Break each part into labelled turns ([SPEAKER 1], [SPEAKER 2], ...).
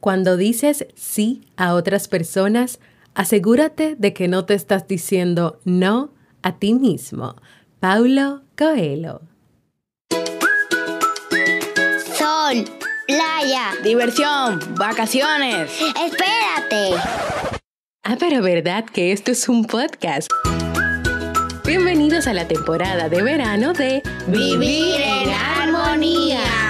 [SPEAKER 1] Cuando dices sí a otras personas, asegúrate de que no te estás diciendo no a ti mismo. Paulo Coelho.
[SPEAKER 2] Sol, playa,
[SPEAKER 3] diversión, vacaciones.
[SPEAKER 2] Espérate.
[SPEAKER 1] Ah, pero verdad que esto es un podcast. Bienvenidos a la temporada de verano de
[SPEAKER 2] Vivir en Armonía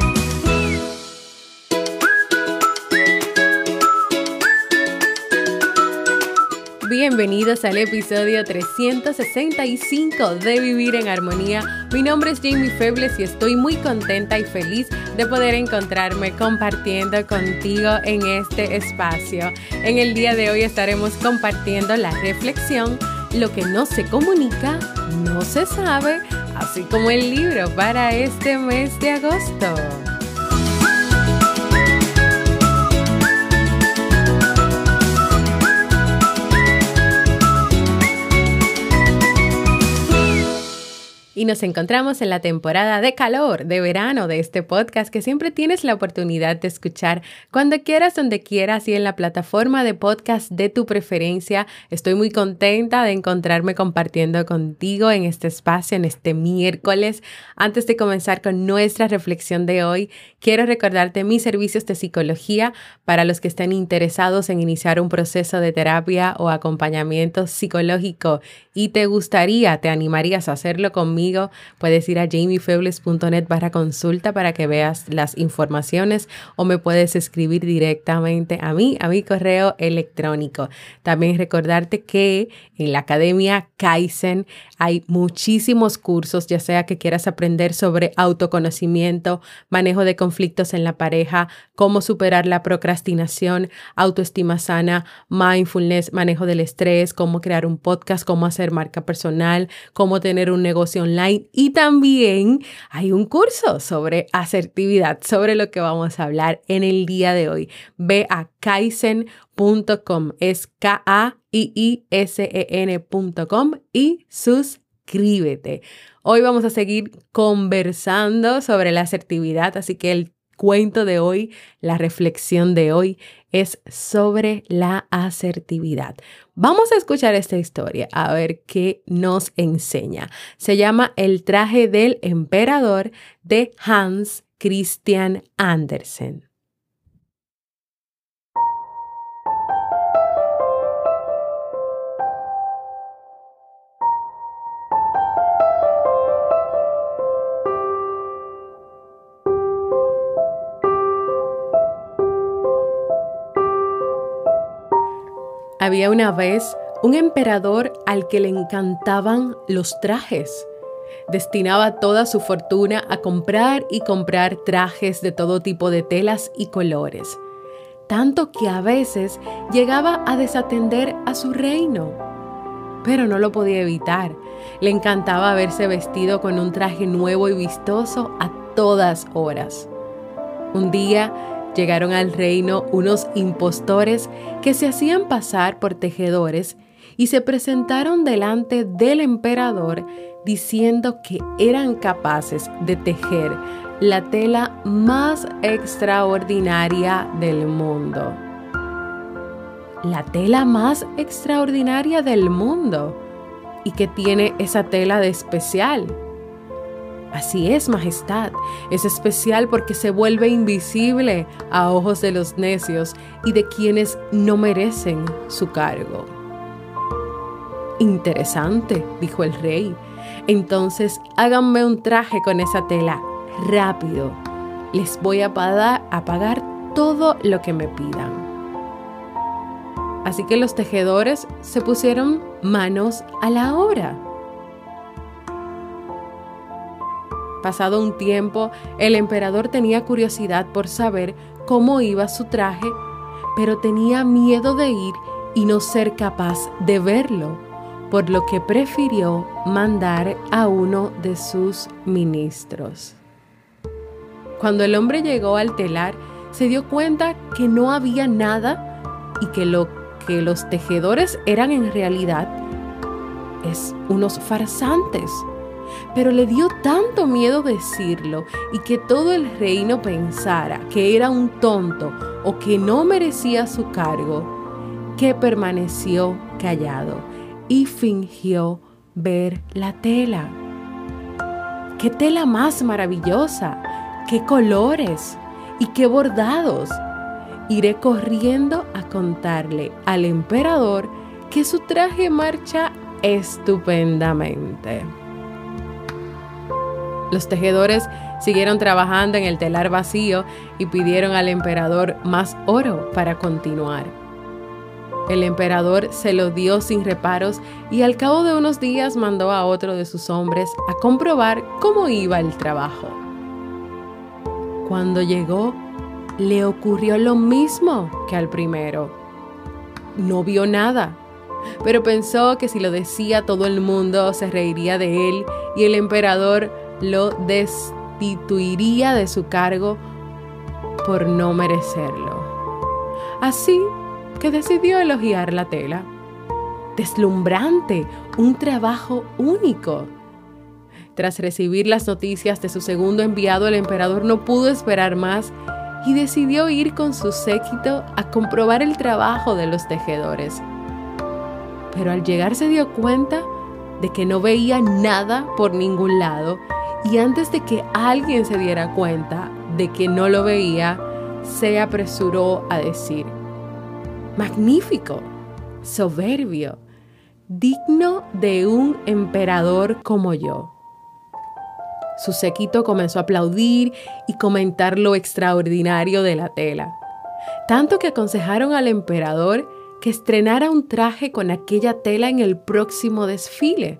[SPEAKER 1] Bienvenidos al episodio 365 de Vivir en Armonía. Mi nombre es Jamie Febles y estoy muy contenta y feliz de poder encontrarme compartiendo contigo en este espacio. En el día de hoy estaremos compartiendo la reflexión Lo que no se comunica, no se sabe, así como el libro para este mes de agosto. Y nos encontramos en la temporada de calor, de verano de este podcast que siempre tienes la oportunidad de escuchar cuando quieras, donde quieras y en la plataforma de podcast de tu preferencia. Estoy muy contenta de encontrarme compartiendo contigo en este espacio, en este miércoles. Antes de comenzar con nuestra reflexión de hoy, quiero recordarte mis servicios de psicología para los que estén interesados en iniciar un proceso de terapia o acompañamiento psicológico y te gustaría, te animarías a hacerlo conmigo puedes ir a jamiefebles.net barra consulta para que veas las informaciones o me puedes escribir directamente a mí, a mi correo electrónico. También recordarte que en la Academia Kaizen hay muchísimos cursos, ya sea que quieras aprender sobre autoconocimiento, manejo de conflictos en la pareja, cómo superar la procrastinación, autoestima sana, mindfulness, manejo del estrés, cómo crear un podcast, cómo hacer marca personal, cómo tener un negocio online y también hay un curso sobre asertividad, sobre lo que vamos a hablar en el día de hoy. Ve a kaizen.com, es K-A-I-I-S-E-N.com y suscríbete. Hoy vamos a seguir conversando sobre la asertividad, así que el cuento de hoy, la reflexión de hoy es sobre la asertividad. Vamos a escuchar esta historia a ver qué nos enseña. Se llama El traje del emperador de Hans Christian Andersen. Había una vez un emperador al que le encantaban los trajes. Destinaba toda su fortuna a comprar y comprar trajes de todo tipo de telas y colores, tanto que a veces llegaba a desatender a su reino. Pero no lo podía evitar. Le encantaba verse vestido con un traje nuevo y vistoso a todas horas. Un día Llegaron al reino unos impostores que se hacían pasar por tejedores y se presentaron delante del emperador diciendo que eran capaces de tejer la tela más extraordinaria del mundo. La tela más extraordinaria del mundo. ¿Y que tiene esa tela de especial? Así es, Majestad. Es especial porque se vuelve invisible a ojos de los necios y de quienes no merecen su cargo. Interesante, dijo el rey. Entonces háganme un traje con esa tela, rápido. Les voy a pagar, a pagar todo lo que me pidan. Así que los tejedores se pusieron manos a la obra. Pasado un tiempo, el emperador tenía curiosidad por saber cómo iba su traje, pero tenía miedo de ir y no ser capaz de verlo, por lo que prefirió mandar a uno de sus ministros. Cuando el hombre llegó al telar, se dio cuenta que no había nada y que lo que los tejedores eran en realidad es unos farsantes. Pero le dio tanto miedo decirlo y que todo el reino pensara que era un tonto o que no merecía su cargo, que permaneció callado y fingió ver la tela. ¡Qué tela más maravillosa! ¡Qué colores! ¡Y qué bordados! Iré corriendo a contarle al emperador que su traje marcha estupendamente. Los tejedores siguieron trabajando en el telar vacío y pidieron al emperador más oro para continuar. El emperador se lo dio sin reparos y al cabo de unos días mandó a otro de sus hombres a comprobar cómo iba el trabajo. Cuando llegó, le ocurrió lo mismo que al primero. No vio nada, pero pensó que si lo decía todo el mundo se reiría de él y el emperador lo destituiría de su cargo por no merecerlo. Así que decidió elogiar la tela. Deslumbrante, un trabajo único. Tras recibir las noticias de su segundo enviado, el emperador no pudo esperar más y decidió ir con su séquito a comprobar el trabajo de los tejedores. Pero al llegar se dio cuenta de que no veía nada por ningún lado y antes de que alguien se diera cuenta de que no lo veía, se apresuró a decir, magnífico, soberbio, digno de un emperador como yo. Su séquito comenzó a aplaudir y comentar lo extraordinario de la tela, tanto que aconsejaron al emperador que estrenara un traje con aquella tela en el próximo desfile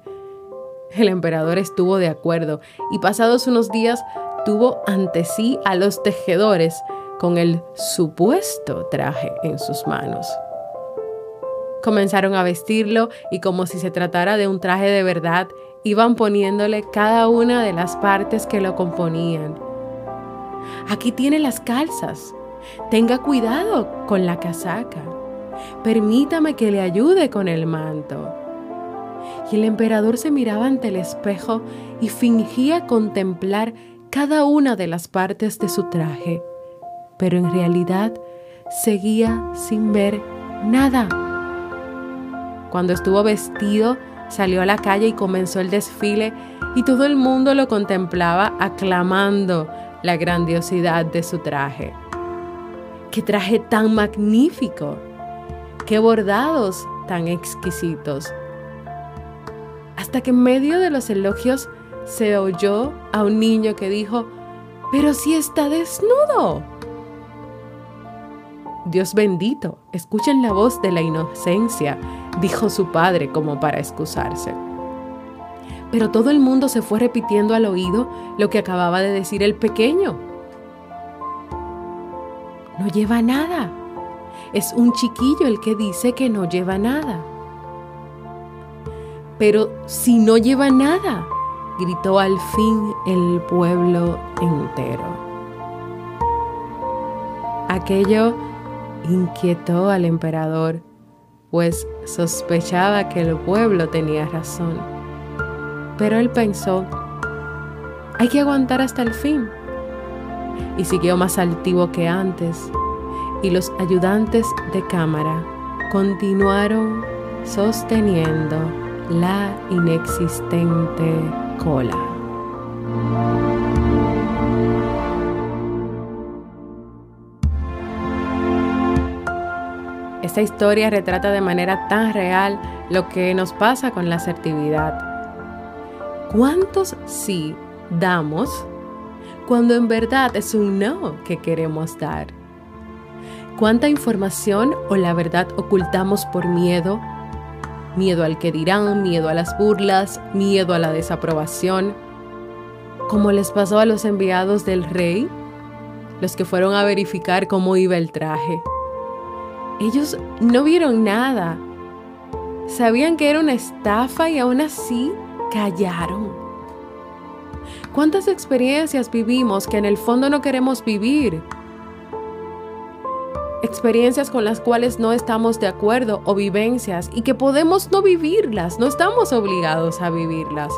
[SPEAKER 1] el emperador estuvo de acuerdo y pasados unos días tuvo ante sí a los tejedores con el supuesto traje en sus manos. Comenzaron a vestirlo y como si se tratara de un traje de verdad, iban poniéndole cada una de las partes que lo componían. Aquí tiene las calzas. Tenga cuidado con la casaca. Permítame que le ayude con el manto y el emperador se miraba ante el espejo y fingía contemplar cada una de las partes de su traje, pero en realidad seguía sin ver nada. Cuando estuvo vestido, salió a la calle y comenzó el desfile y todo el mundo lo contemplaba aclamando la grandiosidad de su traje. ¡Qué traje tan magnífico! ¡Qué bordados tan exquisitos! Hasta que en medio de los elogios se oyó a un niño que dijo, pero si está desnudo. Dios bendito, escuchen la voz de la inocencia, dijo su padre como para excusarse. Pero todo el mundo se fue repitiendo al oído lo que acababa de decir el pequeño. No lleva nada. Es un chiquillo el que dice que no lleva nada. Pero si no lleva nada, gritó al fin el pueblo entero. Aquello inquietó al emperador, pues sospechaba que el pueblo tenía razón. Pero él pensó, hay que aguantar hasta el fin. Y siguió más altivo que antes, y los ayudantes de cámara continuaron sosteniendo la inexistente cola. Esta historia retrata de manera tan real lo que nos pasa con la asertividad. ¿Cuántos sí damos cuando en verdad es un no que queremos dar? ¿Cuánta información o la verdad ocultamos por miedo miedo al que dirán, miedo a las burlas, miedo a la desaprobación, como les pasó a los enviados del rey, los que fueron a verificar cómo iba el traje. Ellos no vieron nada, sabían que era una estafa y aún así callaron. ¿Cuántas experiencias vivimos que en el fondo no queremos vivir? Experiencias con las cuales no estamos de acuerdo o vivencias y que podemos no vivirlas, no estamos obligados a vivirlas.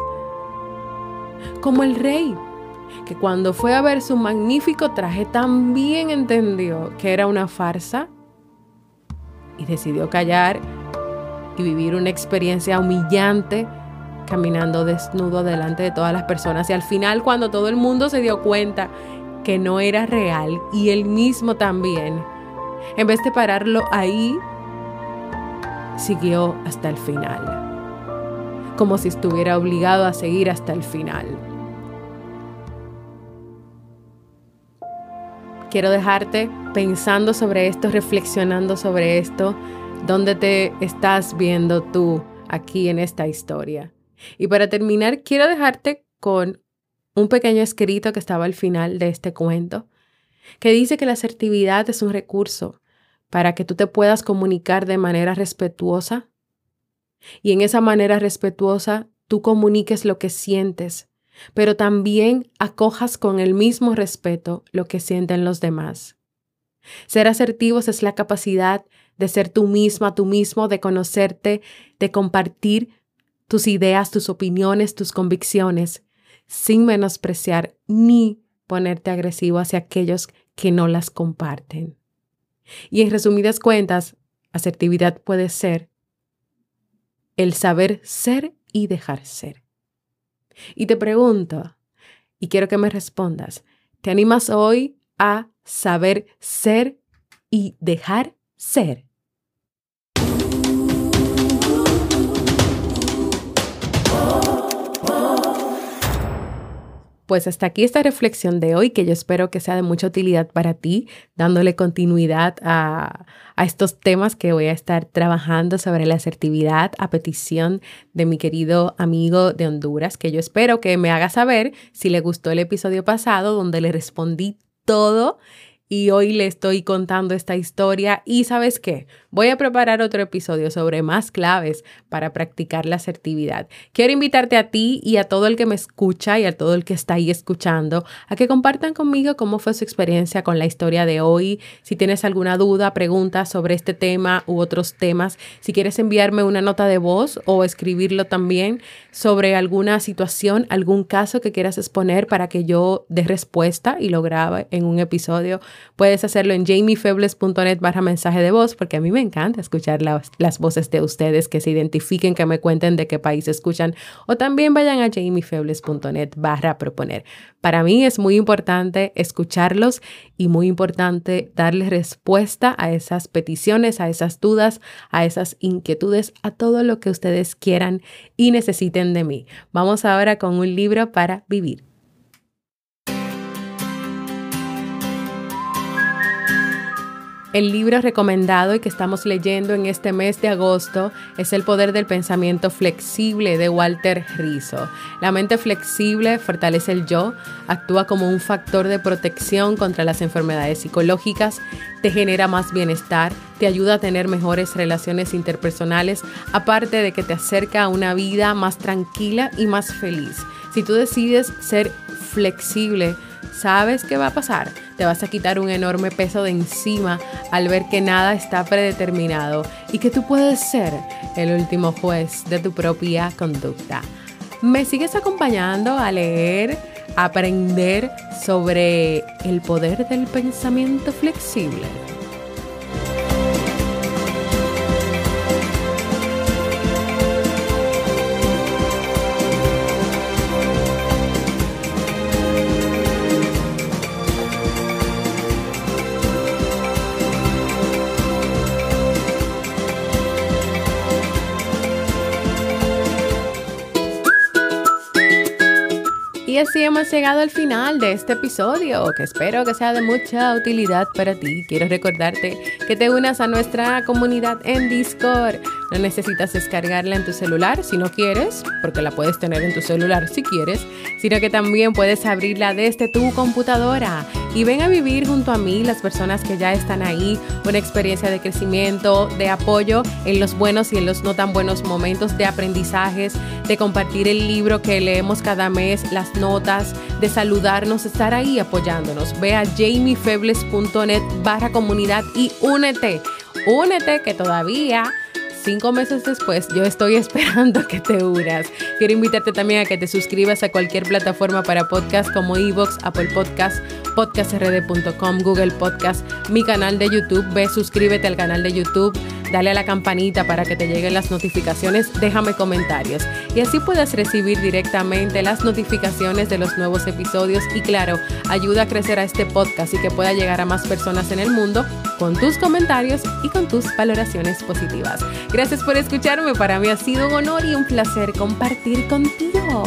[SPEAKER 1] Como el rey, que cuando fue a ver su magnífico traje también entendió que era una farsa y decidió callar y vivir una experiencia humillante caminando desnudo delante de todas las personas. Y al final, cuando todo el mundo se dio cuenta que no era real y él mismo también, en vez de pararlo ahí, siguió hasta el final, como si estuviera obligado a seguir hasta el final. Quiero dejarte pensando sobre esto, reflexionando sobre esto, dónde te estás viendo tú aquí en esta historia. Y para terminar, quiero dejarte con un pequeño escrito que estaba al final de este cuento, que dice que la asertividad es un recurso para que tú te puedas comunicar de manera respetuosa y en esa manera respetuosa tú comuniques lo que sientes, pero también acojas con el mismo respeto lo que sienten los demás. Ser asertivos es la capacidad de ser tú misma, tú mismo, de conocerte, de compartir tus ideas, tus opiniones, tus convicciones, sin menospreciar ni ponerte agresivo hacia aquellos que no las comparten. Y en resumidas cuentas, asertividad puede ser el saber ser y dejar ser. Y te pregunto, y quiero que me respondas, ¿te animas hoy a saber ser y dejar ser? Pues hasta aquí esta reflexión de hoy que yo espero que sea de mucha utilidad para ti, dándole continuidad a, a, estos temas que voy a estar trabajando sobre la asertividad a petición de mi querido amigo de Honduras, que yo espero que me haga saber si le gustó el episodio pasado donde le respondí todo y hoy le estoy contando esta historia y sabes qué, voy a preparar otro episodio sobre más claves para practicar la asertividad. Quiero invitarte a ti y a todo el que me escucha y a todo el que está ahí escuchando a que compartan conmigo cómo fue su experiencia con la historia de hoy. Si tienes alguna duda, pregunta sobre este tema u otros temas, si quieres enviarme una nota de voz o escribirlo también sobre alguna situación, algún caso que quieras exponer para que yo dé respuesta y lo grabe en un episodio Puedes hacerlo en jamiefebles.net barra mensaje de voz, porque a mí me encanta escuchar las voces de ustedes, que se identifiquen, que me cuenten de qué país escuchan, o también vayan a jamiefebles.net barra proponer. Para mí es muy importante escucharlos y muy importante darles respuesta a esas peticiones, a esas dudas, a esas inquietudes, a todo lo que ustedes quieran y necesiten de mí. Vamos ahora con un libro para vivir. El libro recomendado y que estamos leyendo en este mes de agosto es El poder del pensamiento flexible de Walter Rizzo. La mente flexible fortalece el yo, actúa como un factor de protección contra las enfermedades psicológicas, te genera más bienestar, te ayuda a tener mejores relaciones interpersonales, aparte de que te acerca a una vida más tranquila y más feliz. Si tú decides ser flexible, ¿sabes qué va a pasar? Te vas a quitar un enorme peso de encima al ver que nada está predeterminado y que tú puedes ser el último juez de tu propia conducta. ¿Me sigues acompañando a leer, a aprender sobre el poder del pensamiento flexible? Así hemos llegado al final de este episodio, que espero que sea de mucha utilidad para ti. Quiero recordarte que te unas a nuestra comunidad en Discord No necesitas descargarla en tu celular si no quieres, porque la puedes tener en tu celular si quieres, sino que también puedes abrirla desde tu computadora. Y ven a vivir junto a mí, las personas que ya están ahí, una experiencia de crecimiento, de apoyo en los buenos y en los no tan buenos momentos, de aprendizajes, de compartir el libro que leemos cada mes, las notas, de saludarnos, estar ahí apoyándonos. Ve a jamiefebles.net barra comunidad y únete. Únete que todavía cinco meses después, yo estoy esperando que te unas. Quiero invitarte también a que te suscribas a cualquier plataforma para podcast como Evox, Apple Podcast, podcastrd.com, Google Podcast, mi canal de YouTube. Ve, suscríbete al canal de YouTube, dale a la campanita para que te lleguen las notificaciones, déjame comentarios y así puedas recibir directamente las notificaciones de los nuevos episodios y claro, ayuda a crecer a este podcast y que pueda llegar a más personas en el mundo con tus comentarios y con tus valoraciones positivas. Gracias por escucharme, para mí ha sido un honor y un placer compartir contigo.